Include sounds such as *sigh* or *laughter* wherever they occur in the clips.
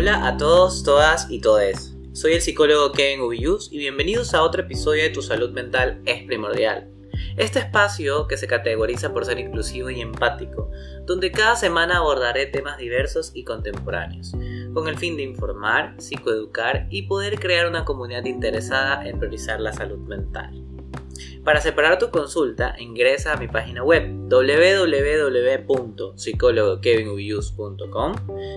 Hola a todos, todas y todes. Soy el psicólogo Kevin Ubiyus y bienvenidos a otro episodio de Tu salud mental es primordial. Este espacio que se categoriza por ser inclusivo y empático, donde cada semana abordaré temas diversos y contemporáneos, con el fin de informar, psicoeducar y poder crear una comunidad interesada en priorizar la salud mental. Para separar tu consulta, ingresa a mi página web www.psicologokevinubiyus.com.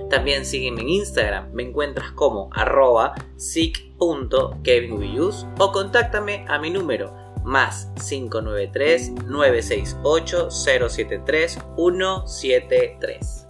También sígueme en Instagram, me encuentras como arroba psic.kevinubiyus o contáctame a mi número más 593 968 073 173.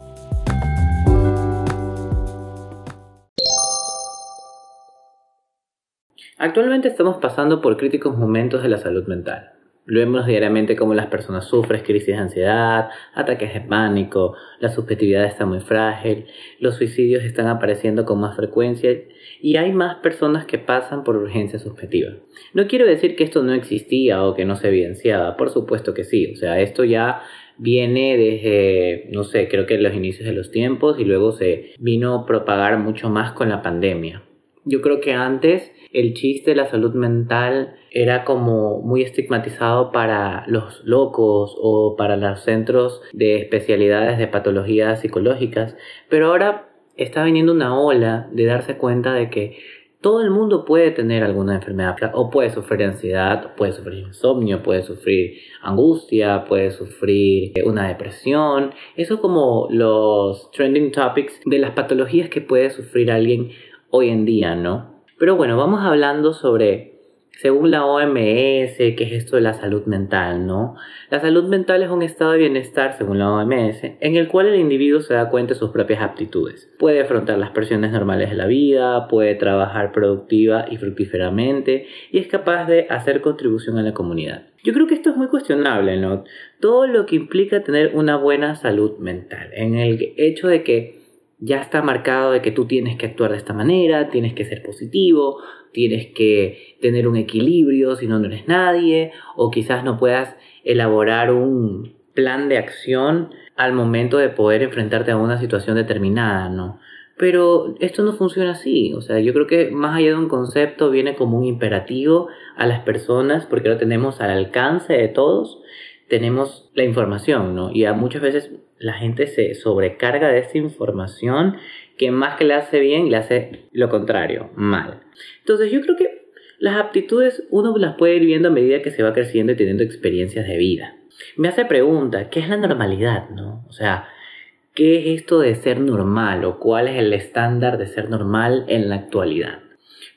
Actualmente estamos pasando por críticos momentos de la salud mental. Lo vemos diariamente como las personas sufren crisis de ansiedad, ataques de pánico, la subjetividad está muy frágil, los suicidios están apareciendo con más frecuencia y hay más personas que pasan por urgencia subjetiva. No quiero decir que esto no existía o que no se evidenciaba, por supuesto que sí, o sea, esto ya viene desde, no sé, creo que los inicios de los tiempos y luego se vino a propagar mucho más con la pandemia. Yo creo que antes el chiste de la salud mental era como muy estigmatizado para los locos o para los centros de especialidades de patologías psicológicas, pero ahora está viniendo una ola de darse cuenta de que todo el mundo puede tener alguna enfermedad o puede sufrir ansiedad, puede sufrir insomnio, puede sufrir angustia, puede sufrir una depresión. Eso como los trending topics de las patologías que puede sufrir alguien hoy en día, ¿no? Pero bueno, vamos hablando sobre, según la OMS, qué es esto de la salud mental, ¿no? La salud mental es un estado de bienestar, según la OMS, en el cual el individuo se da cuenta de sus propias aptitudes. Puede afrontar las presiones normales de la vida, puede trabajar productiva y fructíferamente y es capaz de hacer contribución a la comunidad. Yo creo que esto es muy cuestionable, ¿no? Todo lo que implica tener una buena salud mental, en el hecho de que ya está marcado de que tú tienes que actuar de esta manera, tienes que ser positivo, tienes que tener un equilibrio, si no, no eres nadie, o quizás no puedas elaborar un plan de acción al momento de poder enfrentarte a una situación determinada, ¿no? Pero esto no funciona así, o sea, yo creo que más allá de un concepto viene como un imperativo a las personas porque lo tenemos al alcance de todos, tenemos la información, ¿no? Y a muchas veces la gente se sobrecarga de esa información que más que le hace bien, le hace lo contrario, mal. Entonces yo creo que las aptitudes uno las puede ir viendo a medida que se va creciendo y teniendo experiencias de vida. Me hace pregunta, ¿qué es la normalidad? ¿no? O sea, ¿qué es esto de ser normal o cuál es el estándar de ser normal en la actualidad?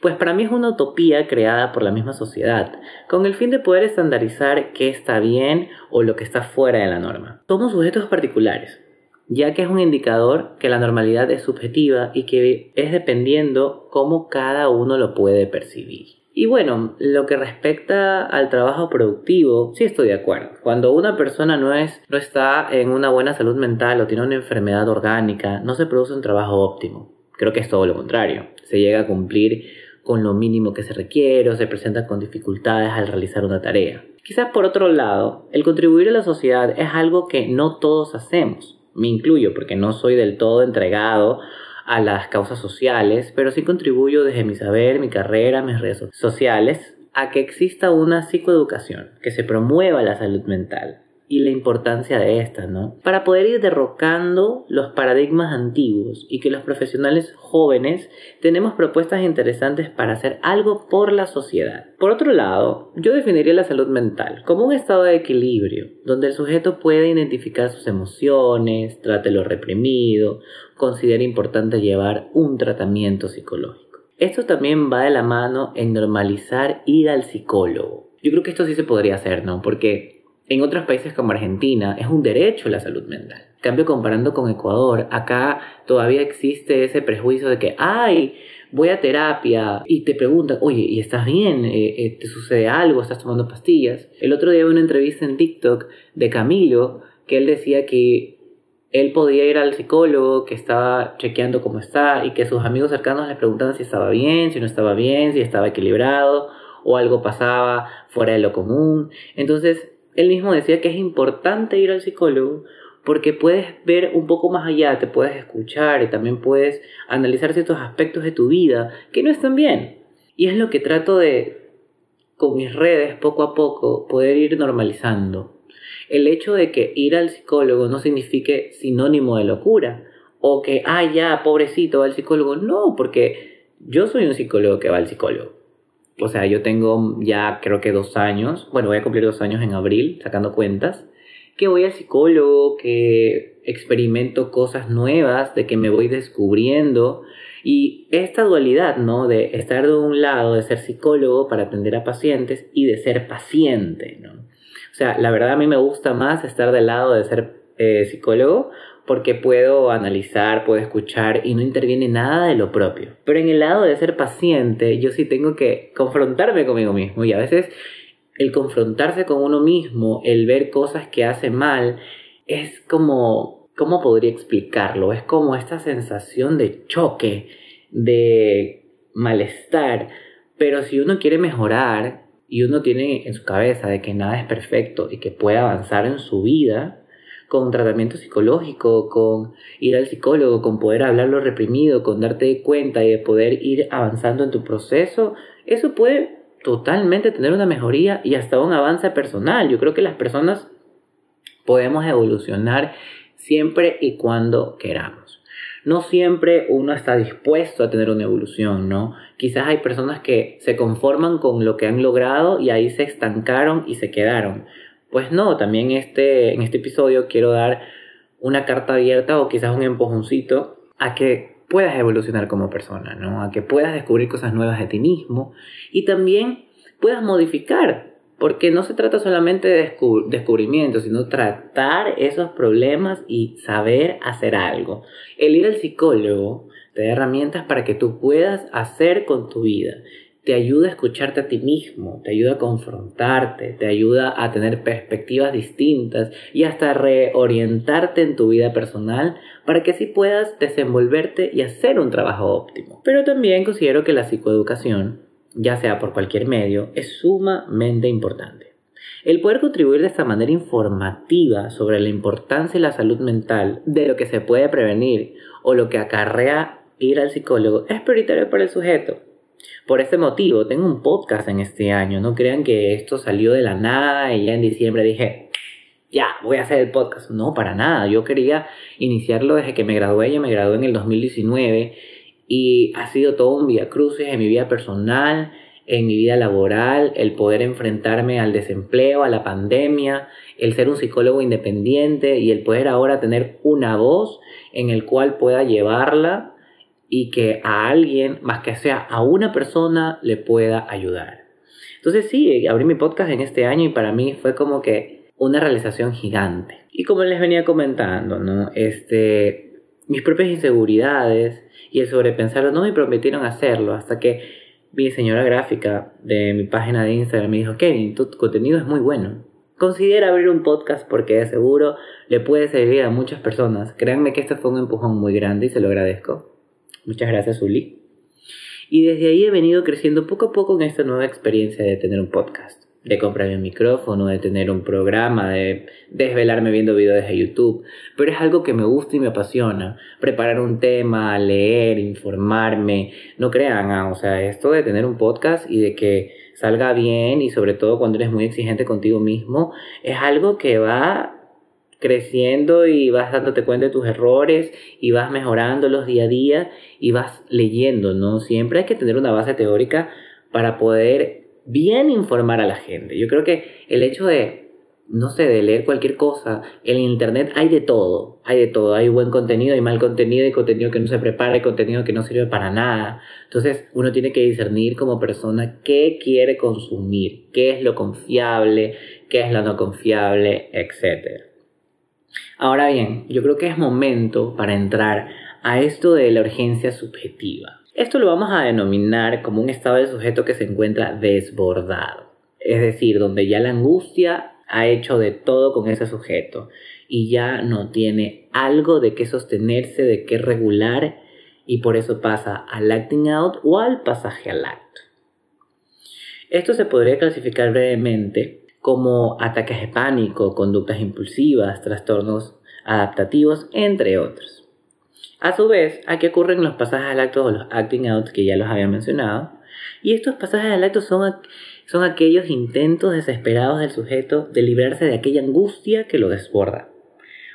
Pues para mí es una utopía creada por la misma sociedad, con el fin de poder estandarizar qué está bien o lo que está fuera de la norma. Somos sujetos particulares, ya que es un indicador que la normalidad es subjetiva y que es dependiendo cómo cada uno lo puede percibir. Y bueno, lo que respecta al trabajo productivo, sí estoy de acuerdo. Cuando una persona no, es, no está en una buena salud mental o tiene una enfermedad orgánica, no se produce un trabajo óptimo. Creo que es todo lo contrario. Se llega a cumplir con lo mínimo que se requiere o se presentan con dificultades al realizar una tarea. Quizás por otro lado, el contribuir a la sociedad es algo que no todos hacemos. Me incluyo porque no soy del todo entregado a las causas sociales, pero sí contribuyo desde mi saber, mi carrera, mis redes sociales, a que exista una psicoeducación, que se promueva la salud mental, y la importancia de esta, ¿no? Para poder ir derrocando los paradigmas antiguos y que los profesionales jóvenes tenemos propuestas interesantes para hacer algo por la sociedad. Por otro lado, yo definiría la salud mental como un estado de equilibrio, donde el sujeto puede identificar sus emociones, trate lo reprimido, considera importante llevar un tratamiento psicológico. Esto también va de la mano en normalizar ir al psicólogo. Yo creo que esto sí se podría hacer, ¿no? Porque en otros países como Argentina es un derecho la salud mental. En cambio, comparando con Ecuador, acá todavía existe ese prejuicio de que, ay, voy a terapia y te preguntan, oye, ¿y estás bien? Eh, eh, ¿Te sucede algo? ¿Estás tomando pastillas? El otro día vi una entrevista en TikTok de Camilo que él decía que él podía ir al psicólogo, que estaba chequeando cómo está y que sus amigos cercanos le preguntaban si estaba bien, si no estaba bien, si estaba equilibrado o algo pasaba fuera de lo común. Entonces, él mismo decía que es importante ir al psicólogo porque puedes ver un poco más allá, te puedes escuchar y también puedes analizar ciertos aspectos de tu vida que no están bien. Y es lo que trato de, con mis redes, poco a poco, poder ir normalizando. El hecho de que ir al psicólogo no signifique sinónimo de locura, o que, ah, ya, pobrecito, va al psicólogo. No, porque yo soy un psicólogo que va al psicólogo. O sea, yo tengo ya creo que dos años, bueno, voy a cumplir dos años en abril, sacando cuentas, que voy al psicólogo, que experimento cosas nuevas, de que me voy descubriendo. Y esta dualidad, ¿no? De estar de un lado, de ser psicólogo para atender a pacientes y de ser paciente, ¿no? O sea, la verdad a mí me gusta más estar del lado de ser eh, psicólogo porque puedo analizar, puedo escuchar y no interviene nada de lo propio. Pero en el lado de ser paciente, yo sí tengo que confrontarme conmigo mismo y a veces el confrontarse con uno mismo, el ver cosas que hace mal, es como, ¿cómo podría explicarlo? Es como esta sensación de choque, de malestar. Pero si uno quiere mejorar y uno tiene en su cabeza de que nada es perfecto y que puede avanzar en su vida, con tratamiento psicológico, con ir al psicólogo, con poder hablar lo reprimido, con darte cuenta y de poder ir avanzando en tu proceso, eso puede totalmente tener una mejoría y hasta un avance personal. Yo creo que las personas podemos evolucionar siempre y cuando queramos. No siempre uno está dispuesto a tener una evolución, ¿no? Quizás hay personas que se conforman con lo que han logrado y ahí se estancaron y se quedaron. Pues no, también este, en este episodio quiero dar una carta abierta o quizás un empujoncito a que puedas evolucionar como persona, ¿no? A que puedas descubrir cosas nuevas de ti mismo y también puedas modificar, porque no se trata solamente de descubrimiento, sino tratar esos problemas y saber hacer algo. El ir al psicólogo te da herramientas para que tú puedas hacer con tu vida te ayuda a escucharte a ti mismo, te ayuda a confrontarte, te ayuda a tener perspectivas distintas y hasta reorientarte en tu vida personal para que así puedas desenvolverte y hacer un trabajo óptimo. Pero también considero que la psicoeducación, ya sea por cualquier medio, es sumamente importante. El poder contribuir de esta manera informativa sobre la importancia de la salud mental, de lo que se puede prevenir o lo que acarrea ir al psicólogo es prioritario para el sujeto por este motivo, tengo un podcast en este año. No crean que esto salió de la nada y ya en diciembre dije, ya, voy a hacer el podcast. No, para nada. Yo quería iniciarlo desde que me gradué. Yo me gradué en el 2019 y ha sido todo un vía cruces en mi vida personal, en mi vida laboral, el poder enfrentarme al desempleo, a la pandemia, el ser un psicólogo independiente y el poder ahora tener una voz en el cual pueda llevarla y que a alguien, más que sea a una persona, le pueda ayudar. Entonces sí, abrí mi podcast en este año y para mí fue como que una realización gigante. Y como les venía comentando, ¿no? Este, mis propias inseguridades y el sobrepensarlo no me prometieron hacerlo hasta que mi diseñadora gráfica de mi página de Instagram me dijo, Kevin, tu contenido es muy bueno. Considera abrir un podcast porque de seguro le puede servir a muchas personas. Créanme que este fue un empujón muy grande y se lo agradezco. Muchas gracias, Uli. Y desde ahí he venido creciendo poco a poco en esta nueva experiencia de tener un podcast, de comprarme un micrófono, de tener un programa, de desvelarme viendo videos de YouTube. Pero es algo que me gusta y me apasiona. Preparar un tema, leer, informarme. No crean, ah, o sea, esto de tener un podcast y de que salga bien y sobre todo cuando eres muy exigente contigo mismo, es algo que va creciendo y vas dándote cuenta de tus errores y vas mejorándolos día a día y vas leyendo, ¿no? Siempre hay que tener una base teórica para poder bien informar a la gente. Yo creo que el hecho de, no sé, de leer cualquier cosa, en Internet hay de todo, hay de todo, hay buen contenido, hay mal contenido, hay contenido que no se prepara, hay contenido que no sirve para nada. Entonces uno tiene que discernir como persona qué quiere consumir, qué es lo confiable, qué es lo no confiable, etcétera. Ahora bien, yo creo que es momento para entrar a esto de la urgencia subjetiva. Esto lo vamos a denominar como un estado del sujeto que se encuentra desbordado, es decir, donde ya la angustia ha hecho de todo con ese sujeto y ya no tiene algo de qué sostenerse, de qué regular y por eso pasa al acting out o al pasaje al acto. Esto se podría clasificar brevemente como ataques de pánico, conductas impulsivas, trastornos adaptativos, entre otros. A su vez, aquí ocurren los pasajes al acto o los acting out que ya los había mencionado, y estos pasajes al acto son, son aquellos intentos desesperados del sujeto de librarse de aquella angustia que lo desborda,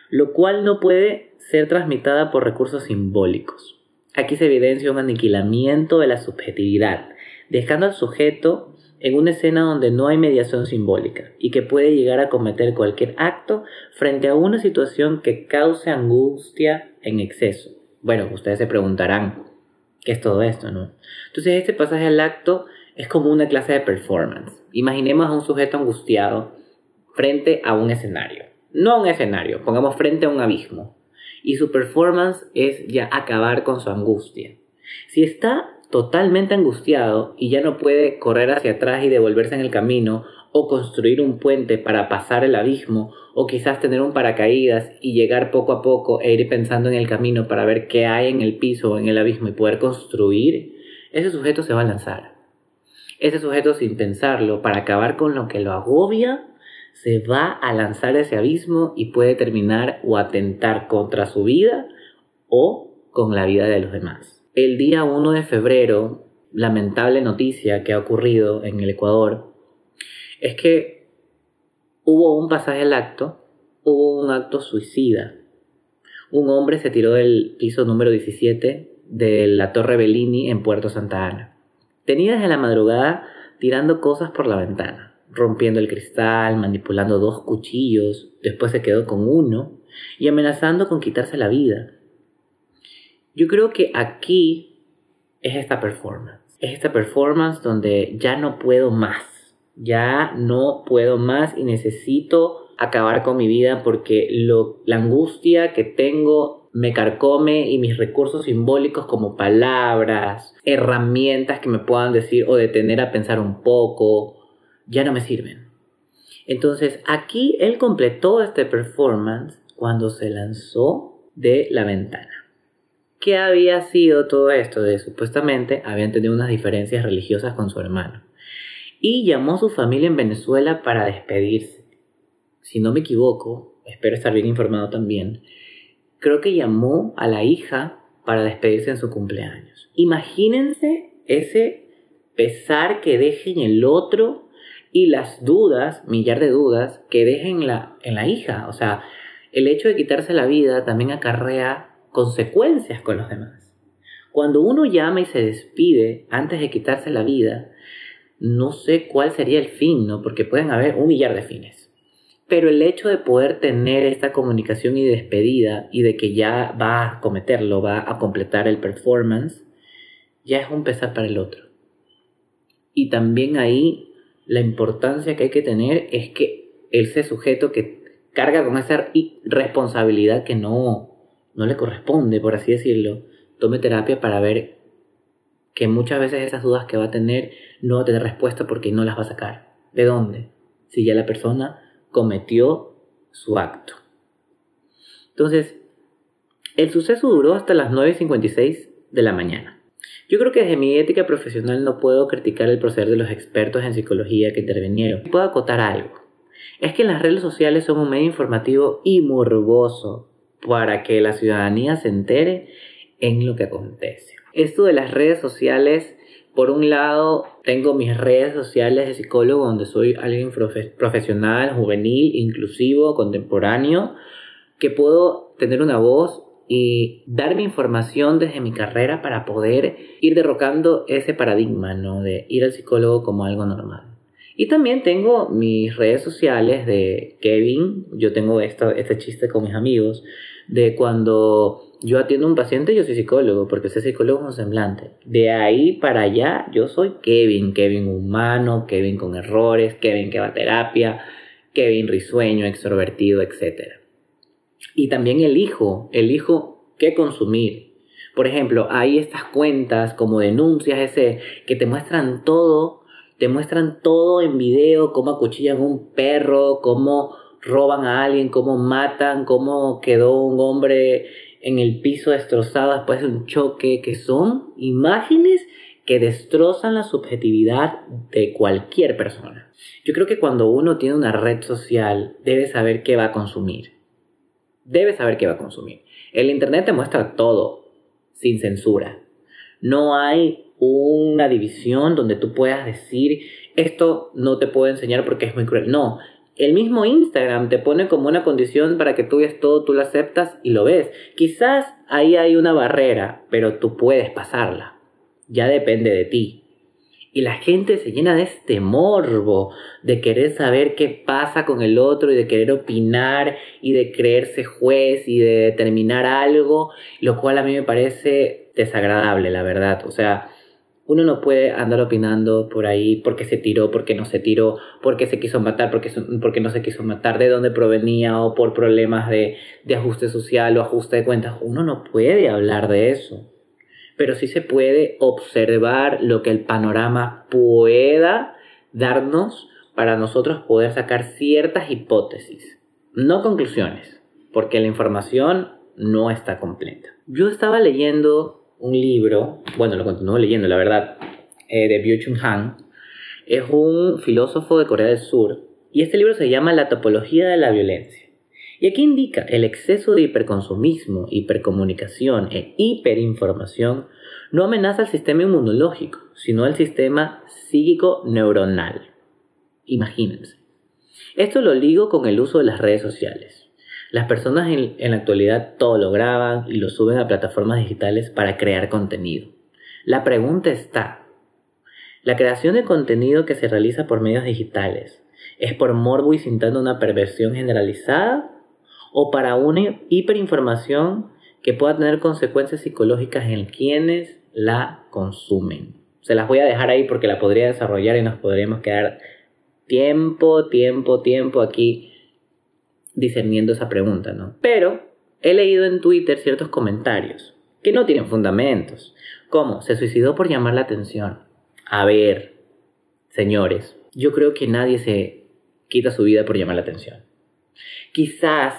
lo cual no puede ser transmitada por recursos simbólicos. Aquí se evidencia un aniquilamiento de la subjetividad, dejando al sujeto en una escena donde no hay mediación simbólica y que puede llegar a cometer cualquier acto frente a una situación que cause angustia en exceso. Bueno, ustedes se preguntarán, ¿qué es todo esto, no? Entonces este pasaje al acto es como una clase de performance. Imaginemos a un sujeto angustiado frente a un escenario. No un escenario, pongamos frente a un abismo. Y su performance es ya acabar con su angustia. Si está totalmente angustiado y ya no puede correr hacia atrás y devolverse en el camino o construir un puente para pasar el abismo o quizás tener un paracaídas y llegar poco a poco e ir pensando en el camino para ver qué hay en el piso o en el abismo y poder construir, ese sujeto se va a lanzar. Ese sujeto sin pensarlo, para acabar con lo que lo agobia, se va a lanzar ese abismo y puede terminar o atentar contra su vida o con la vida de los demás. El día 1 de febrero, lamentable noticia que ha ocurrido en el Ecuador, es que hubo un pasaje al acto, hubo un acto suicida. Un hombre se tiró del piso número 17 de la Torre Bellini en Puerto Santa Ana. Tenía desde la madrugada tirando cosas por la ventana, rompiendo el cristal, manipulando dos cuchillos, después se quedó con uno y amenazando con quitarse la vida. Yo creo que aquí es esta performance. Es esta performance donde ya no puedo más. Ya no puedo más y necesito acabar con mi vida porque lo, la angustia que tengo me carcome y mis recursos simbólicos como palabras, herramientas que me puedan decir o detener a pensar un poco, ya no me sirven. Entonces aquí él completó este performance cuando se lanzó de la ventana. ¿Qué había sido todo esto? De supuestamente habían tenido unas diferencias religiosas con su hermano. Y llamó a su familia en Venezuela para despedirse. Si no me equivoco, espero estar bien informado también, creo que llamó a la hija para despedirse en su cumpleaños. Imagínense ese pesar que deje en el otro y las dudas, millar de dudas, que dejen la, en la hija. O sea, el hecho de quitarse la vida también acarrea consecuencias con los demás. Cuando uno llama y se despide antes de quitarse la vida, no sé cuál sería el fin, ¿no? Porque pueden haber un millar de fines. Pero el hecho de poder tener esta comunicación y despedida y de que ya va a cometerlo, va a completar el performance, ya es un pesar para el otro. Y también ahí la importancia que hay que tener es que ese sujeto que carga con esa responsabilidad que no, no le corresponde, por así decirlo, tome terapia para ver que muchas veces esas dudas que va a tener no va a tener respuesta porque no las va a sacar. ¿De dónde? Si ya la persona cometió su acto. Entonces, el suceso duró hasta las 9.56 de la mañana. Yo creo que desde mi ética profesional no puedo criticar el proceder de los expertos en psicología que intervinieron. Puedo acotar algo. Es que las redes sociales son un medio informativo y morboso para que la ciudadanía se entere en lo que acontece. Esto de las redes sociales, por un lado, tengo mis redes sociales de psicólogo donde soy alguien profesional, juvenil, inclusivo, contemporáneo, que puedo tener una voz y dar mi información desde mi carrera para poder ir derrocando ese paradigma, ¿no? De ir al psicólogo como algo normal. Y también tengo mis redes sociales de Kevin, yo tengo esto, este chiste con mis amigos, de cuando yo atiendo a un paciente, yo soy psicólogo, porque ese psicólogo es un semblante. De ahí para allá, yo soy Kevin, Kevin humano, Kevin con errores, Kevin que va a terapia, Kevin risueño, extrovertido, etc. Y también elijo, elijo qué consumir. Por ejemplo, hay estas cuentas como denuncias ese que te muestran todo, te muestran todo en video, cómo acuchillan un perro, cómo roban a alguien, cómo matan, cómo quedó un hombre en el piso destrozado después de un choque, que son imágenes que destrozan la subjetividad de cualquier persona. Yo creo que cuando uno tiene una red social debe saber qué va a consumir. debe saber qué va a consumir. El Internet te muestra todo, sin censura. No hay una división donde tú puedas decir, esto no te puedo enseñar porque es muy cruel. No, el mismo Instagram te pone como una condición para que tú veas todo, tú lo aceptas y lo ves. Quizás ahí hay una barrera, pero tú puedes pasarla. Ya depende de ti. Y la gente se llena de este morbo, de querer saber qué pasa con el otro y de querer opinar y de creerse juez y de determinar algo, lo cual a mí me parece desagradable, la verdad. O sea, uno no puede andar opinando por ahí porque se tiró, porque no se tiró, porque se quiso matar, porque, porque no se quiso matar, de dónde provenía o por problemas de, de ajuste social o ajuste de cuentas. Uno no puede hablar de eso pero sí se puede observar lo que el panorama pueda darnos para nosotros poder sacar ciertas hipótesis, no conclusiones, porque la información no está completa. Yo estaba leyendo un libro, bueno, lo continúo leyendo, la verdad, eh, de Byung-Chun Han, es un filósofo de Corea del Sur, y este libro se llama La topología de la violencia. Y aquí indica el exceso de hiperconsumismo, hipercomunicación e hiperinformación no amenaza al sistema inmunológico, sino al sistema psíquico neuronal. Imagínense. Esto lo ligo con el uso de las redes sociales. Las personas en, la actualidad todo lo graban y lo suben a plataformas digitales para crear contenido. La pregunta está, ¿la creación de contenido que se realiza por medios digitales es por morbo y sintando una perversión generalizada o para una hiperinformación que pueda tener consecuencias psicológicas en quienes la consumen. Se las voy a dejar ahí porque la podría desarrollar y nos podríamos quedar tiempo, tiempo, tiempo aquí discerniendo esa pregunta, ¿no? Pero he leído en Twitter ciertos comentarios que no tienen fundamentos, como se suicidó por llamar la atención. A ver, señores, yo creo que nadie se quita su vida por llamar la atención. Quizás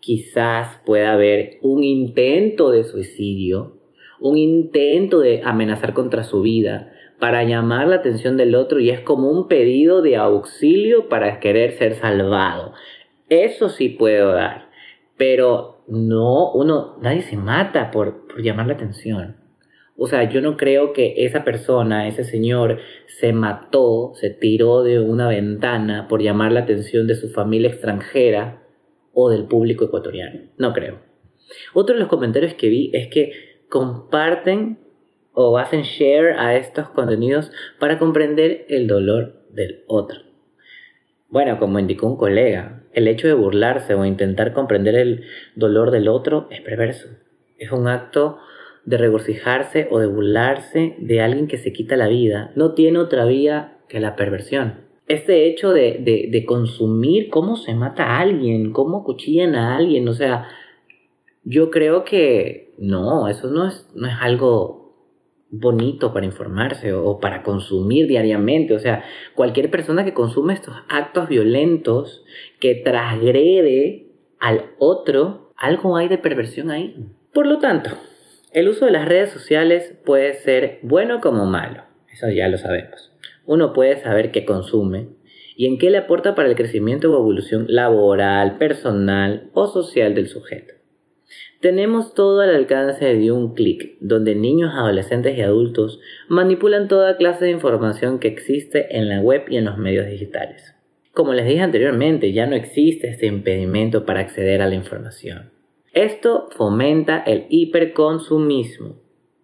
quizás pueda haber un intento de suicidio, un intento de amenazar contra su vida para llamar la atención del otro y es como un pedido de auxilio para querer ser salvado. Eso sí puedo dar, pero no, uno, nadie se mata por, por llamar la atención. O sea, yo no creo que esa persona, ese señor, se mató, se tiró de una ventana por llamar la atención de su familia extranjera o del público ecuatoriano. No creo. Otro de los comentarios que vi es que comparten o hacen share a estos contenidos para comprender el dolor del otro. Bueno, como indicó un colega, el hecho de burlarse o intentar comprender el dolor del otro es perverso. Es un acto de regocijarse o de burlarse de alguien que se quita la vida. No tiene otra vía que la perversión este hecho de, consumir cómo se mata a alguien, cómo cuchillan a alguien, o sea, yo creo que no, eso no es, no es algo bonito para informarse o, para consumir diariamente. O sea, cualquier persona que consume estos actos violentos, que transgrede al otro, algo hay de perversión ahí. Por lo tanto, el uso de las redes sociales puede ser bueno como malo. Eso ya lo sabemos uno puede saber qué consume y en qué le aporta para el crecimiento o evolución laboral, personal o social del sujeto. Tenemos todo al alcance de un clic, donde niños, adolescentes y adultos manipulan toda clase de información que existe en la web y en los medios digitales. Como les dije anteriormente, ya no existe este impedimento para acceder a la información. Esto fomenta el hiperconsumismo,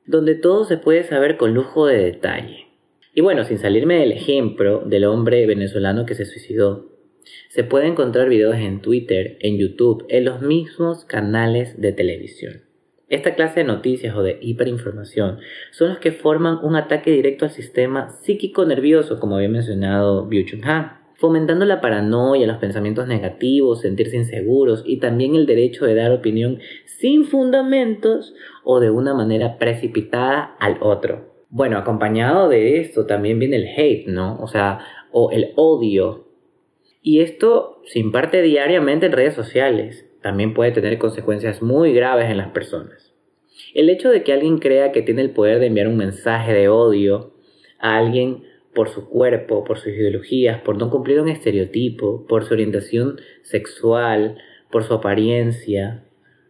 donde todo se puede saber con lujo de detalle. Y bueno, sin salirme del ejemplo del hombre venezolano que se suicidó, se puede encontrar videos en Twitter, en YouTube, en los mismos canales de televisión. Esta clase de noticias o de hiperinformación son los que forman un ataque directo al sistema psíquico nervioso, como había mencionado Byung-Chun Han, fomentando la paranoia, los pensamientos negativos, sentirse inseguros y también el derecho de dar opinión sin fundamentos o de una manera precipitada al otro. Bueno, acompañado de esto también viene el hate, ¿no? O sea, o el odio. Y esto se imparte diariamente en redes sociales. También puede tener consecuencias muy graves en las personas. El hecho de que alguien crea que tiene el poder de enviar un mensaje de odio a alguien por su cuerpo, por sus ideologías, por no cumplir un estereotipo, por su orientación sexual, por su apariencia,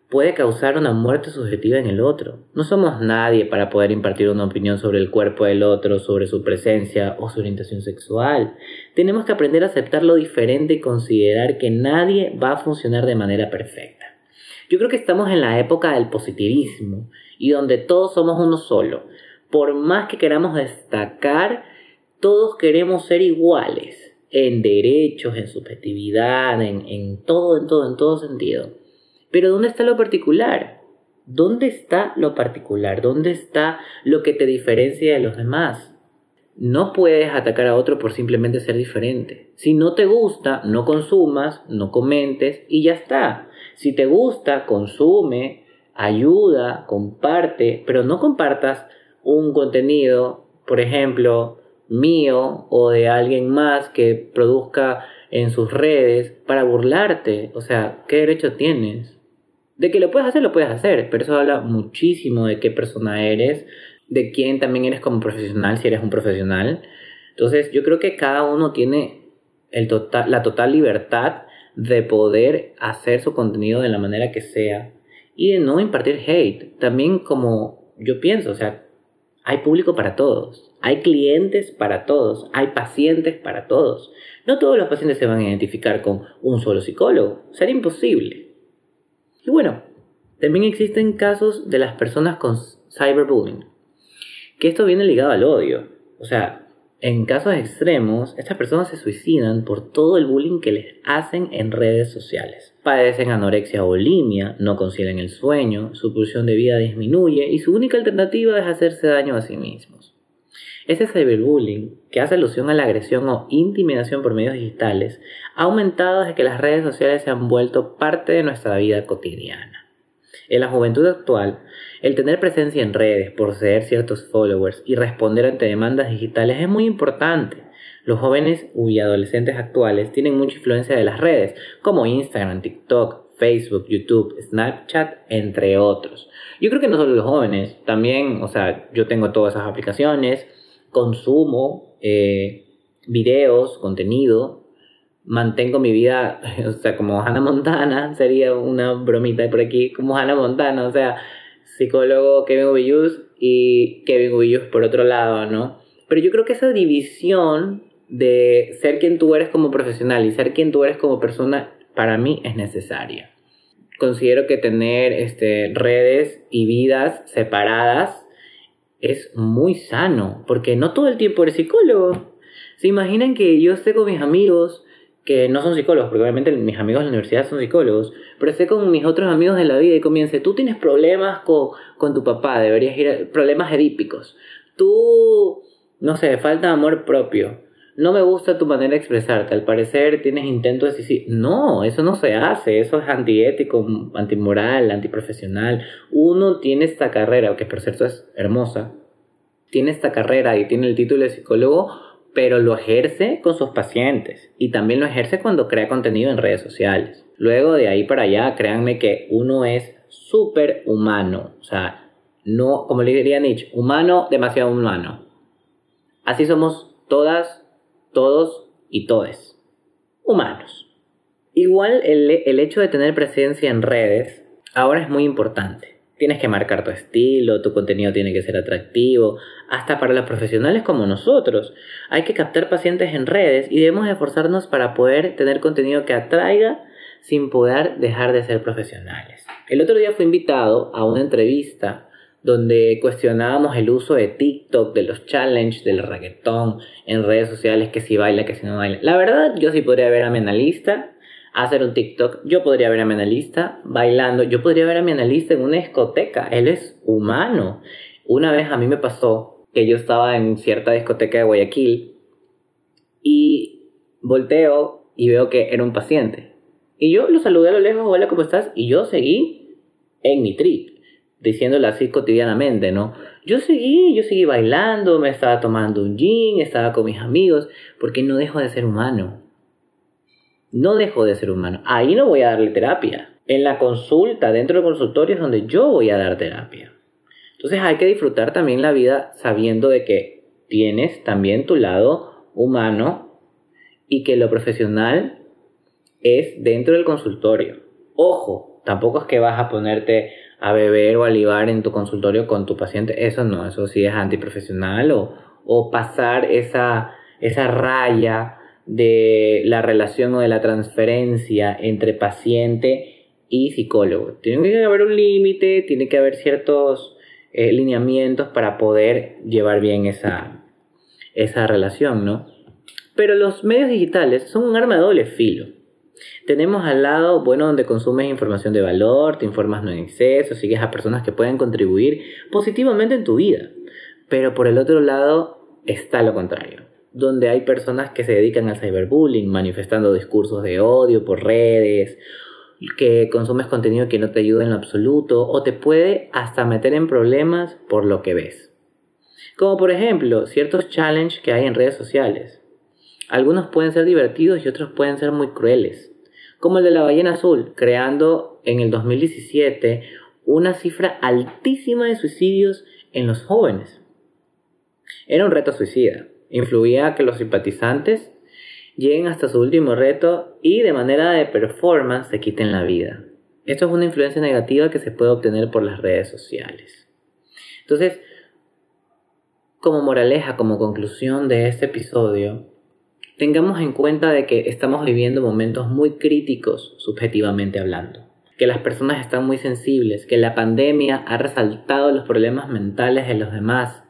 puede causar una muerte subjetiva en el otro. No somos nadie para poder impartir una opinión sobre el cuerpo del otro, sobre su presencia o su orientación sexual. Tenemos que aprender a aceptar lo diferente y considerar que nadie va a funcionar de manera perfecta. Yo creo que estamos en la época del positivismo y donde todos somos uno solo. Por más que queramos destacar, todos queremos ser iguales en derechos, en subjetividad, en, en todo, en todo, en todo sentido. Pero ¿dónde está lo particular? ¿Dónde está lo particular? ¿Dónde está lo que te diferencia de los demás? No puedes atacar a otro por simplemente ser diferente. Si no te gusta, no consumas, no comentes y ya está. Si te gusta, consume, ayuda, comparte, pero no compartas un contenido, por ejemplo, mío o de alguien más que produzca en sus redes para burlarte. O sea, ¿qué derecho tienes? De que lo puedes hacer, lo puedes hacer, pero eso habla muchísimo de qué persona eres, de quién también eres como profesional, si eres un profesional. Entonces, yo creo que cada uno tiene el total, la total libertad de poder hacer su contenido de la manera que sea y de no impartir hate. También como yo pienso, o sea, hay público para todos, hay clientes para todos, hay pacientes para todos. No todos los pacientes se van a identificar con un solo psicólogo, sería imposible. Y bueno, también existen casos de las personas con cyberbullying, que esto viene ligado al odio. O sea, en casos extremos, estas personas se suicidan por todo el bullying que les hacen en redes sociales. Padecen anorexia o bulimia, no consiguen el sueño, su pulsión de vida disminuye y su única alternativa es hacerse daño a sí mismos. Ese cyberbullying, que hace alusión a la agresión o intimidación por medios digitales, ha aumentado desde que las redes sociales se han vuelto parte de nuestra vida cotidiana. En la juventud actual, el tener presencia en redes, poseer ciertos followers y responder ante demandas digitales es muy importante. Los jóvenes y adolescentes actuales tienen mucha influencia de las redes, como Instagram, TikTok, Facebook, YouTube, Snapchat, entre otros. Yo creo que no solo los jóvenes, también, o sea, yo tengo todas esas aplicaciones, consumo eh, videos, contenido, mantengo mi vida, *laughs* o sea, como Hannah Montana, *laughs* sería una bromita por aquí, como Hannah Montana, o sea, psicólogo Kevin Ubiyus y Kevin Ubiyus por otro lado, ¿no? Pero yo creo que esa división de ser quien tú eres como profesional y ser quien tú eres como persona, para mí es necesaria. Considero que tener este, redes y vidas separadas es muy sano, porque no todo el tiempo eres psicólogo. ¿Se imaginan que yo esté con mis amigos que no son psicólogos, porque obviamente mis amigos de la universidad son psicólogos, pero esté con mis otros amigos de la vida y comience, tú tienes problemas con, con tu papá, deberías ir a problemas edípicos, tú, no sé, falta amor propio, no me gusta tu manera de expresarte, al parecer tienes intentos de decir, no, eso no se hace, eso es antiético, antimoral, antiprofesional. Uno tiene esta carrera, que por cierto es hermosa, tiene esta carrera y tiene el título de psicólogo, pero lo ejerce con sus pacientes y también lo ejerce cuando crea contenido en redes sociales. Luego de ahí para allá, créanme que uno es súper humano, o sea, no, como le diría Nietzsche, humano, demasiado humano. Así somos todas todos y todes, humanos. Igual el, el hecho de tener presencia en redes ahora es muy importante. Tienes que marcar tu estilo, tu contenido tiene que ser atractivo, hasta para los profesionales como nosotros. Hay que captar pacientes en redes y debemos esforzarnos para poder tener contenido que atraiga sin poder dejar de ser profesionales. El otro día fui invitado a una entrevista donde cuestionábamos el uso de TikTok, de los challenges, del reggaetón en redes sociales, que si baila, que si no baila. La verdad, yo sí podría ver a mi analista hacer un TikTok, yo podría ver a mi analista bailando, yo podría ver a mi analista en una discoteca, él es humano. Una vez a mí me pasó que yo estaba en cierta discoteca de Guayaquil y volteo y veo que era un paciente. Y yo lo saludé a lo lejos, hola, ¿cómo estás? Y yo seguí en mi trip diciéndolo así cotidianamente, ¿no? Yo seguí, yo seguí bailando, me estaba tomando un gin, estaba con mis amigos, porque no dejo de ser humano. No dejo de ser humano. Ahí no voy a darle terapia. En la consulta, dentro del consultorio es donde yo voy a dar terapia. Entonces hay que disfrutar también la vida sabiendo de que tienes también tu lado humano y que lo profesional es dentro del consultorio. Ojo, Tampoco es que vas a ponerte a beber o a en tu consultorio con tu paciente. Eso no, eso sí es antiprofesional o, o pasar esa, esa raya de la relación o de la transferencia entre paciente y psicólogo. Tiene que haber un límite, tiene que haber ciertos eh, lineamientos para poder llevar bien esa, esa relación, ¿no? Pero los medios digitales son un arma de doble filo. Tenemos al lado, bueno, donde consumes información de valor, te informas no en exceso, sigues a personas que pueden contribuir positivamente en tu vida. Pero por el otro lado está lo contrario, donde hay personas que se dedican al cyberbullying, manifestando discursos de odio por redes, que consumes contenido que no te ayuda en lo absoluto o te puede hasta meter en problemas por lo que ves. Como por ejemplo, ciertos challenges que hay en redes sociales. Algunos pueden ser divertidos y otros pueden ser muy crueles como el de la ballena azul, creando en el 2017 una cifra altísima de suicidios en los jóvenes. Era un reto suicida. Influía a que los simpatizantes lleguen hasta su último reto y de manera de performance se quiten la vida. Esto es una influencia negativa que se puede obtener por las redes sociales. Entonces, como moraleja, como conclusión de este episodio, tengamos en cuenta de que estamos viviendo momentos muy críticos subjetivamente hablando, que las personas están muy sensibles, que la pandemia ha resaltado los problemas mentales de los demás.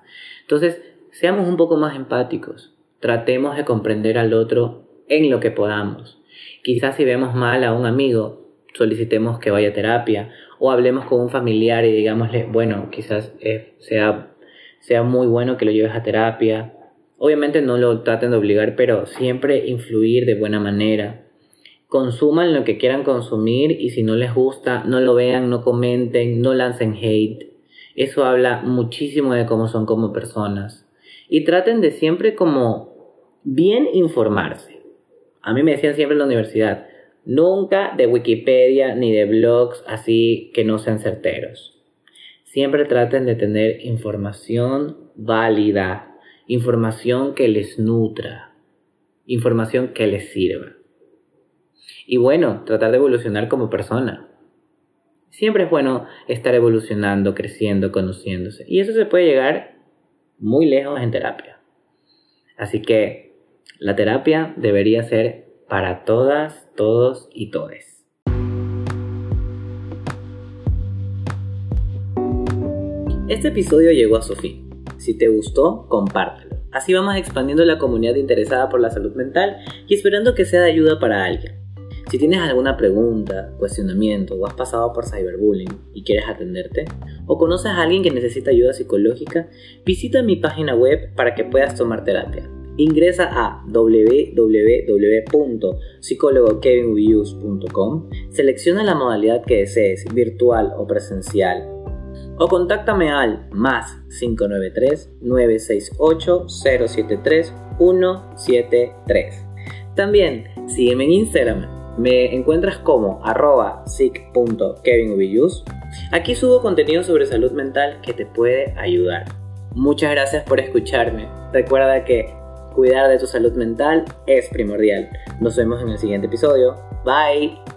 Entonces, seamos un poco más empáticos, tratemos de comprender al otro en lo que podamos. Quizás si vemos mal a un amigo, solicitemos que vaya a terapia o hablemos con un familiar y digámosle, bueno, quizás eh, sea, sea muy bueno que lo lleves a terapia Obviamente no lo traten de obligar, pero siempre influir de buena manera. Consuman lo que quieran consumir y si no les gusta, no lo vean, no comenten, no lancen hate. Eso habla muchísimo de cómo son como personas. Y traten de siempre como bien informarse. A mí me decían siempre en la universidad, nunca de Wikipedia ni de blogs así que no sean certeros. Siempre traten de tener información válida, información que les nutra, información que les sirva. Y bueno, tratar de evolucionar como persona. Siempre es bueno estar evolucionando, creciendo, conociéndose. Y eso se puede llegar muy lejos en terapia. Así que la terapia debería ser para todas, todos y todes. Este episodio llegó a su fin. Si te gustó, compártelo. Así vamos expandiendo la comunidad interesada por la salud mental y esperando que sea de ayuda para alguien. Si tienes alguna pregunta, cuestionamiento o has pasado por cyberbullying y quieres atenderte, o conoces a alguien que necesita ayuda psicológica, visita mi página web para que puedas tomar terapia. Ingresa a www.psicólogokevinvius.com, selecciona la modalidad que desees, virtual o presencial, o contáctame al más 593-968-073-173. También sígueme en Instagram, me encuentras como arroba Aquí subo contenido sobre salud mental que te puede ayudar. Muchas gracias por escucharme. Recuerda que cuidar de tu salud mental es primordial. Nos vemos en el siguiente episodio. Bye.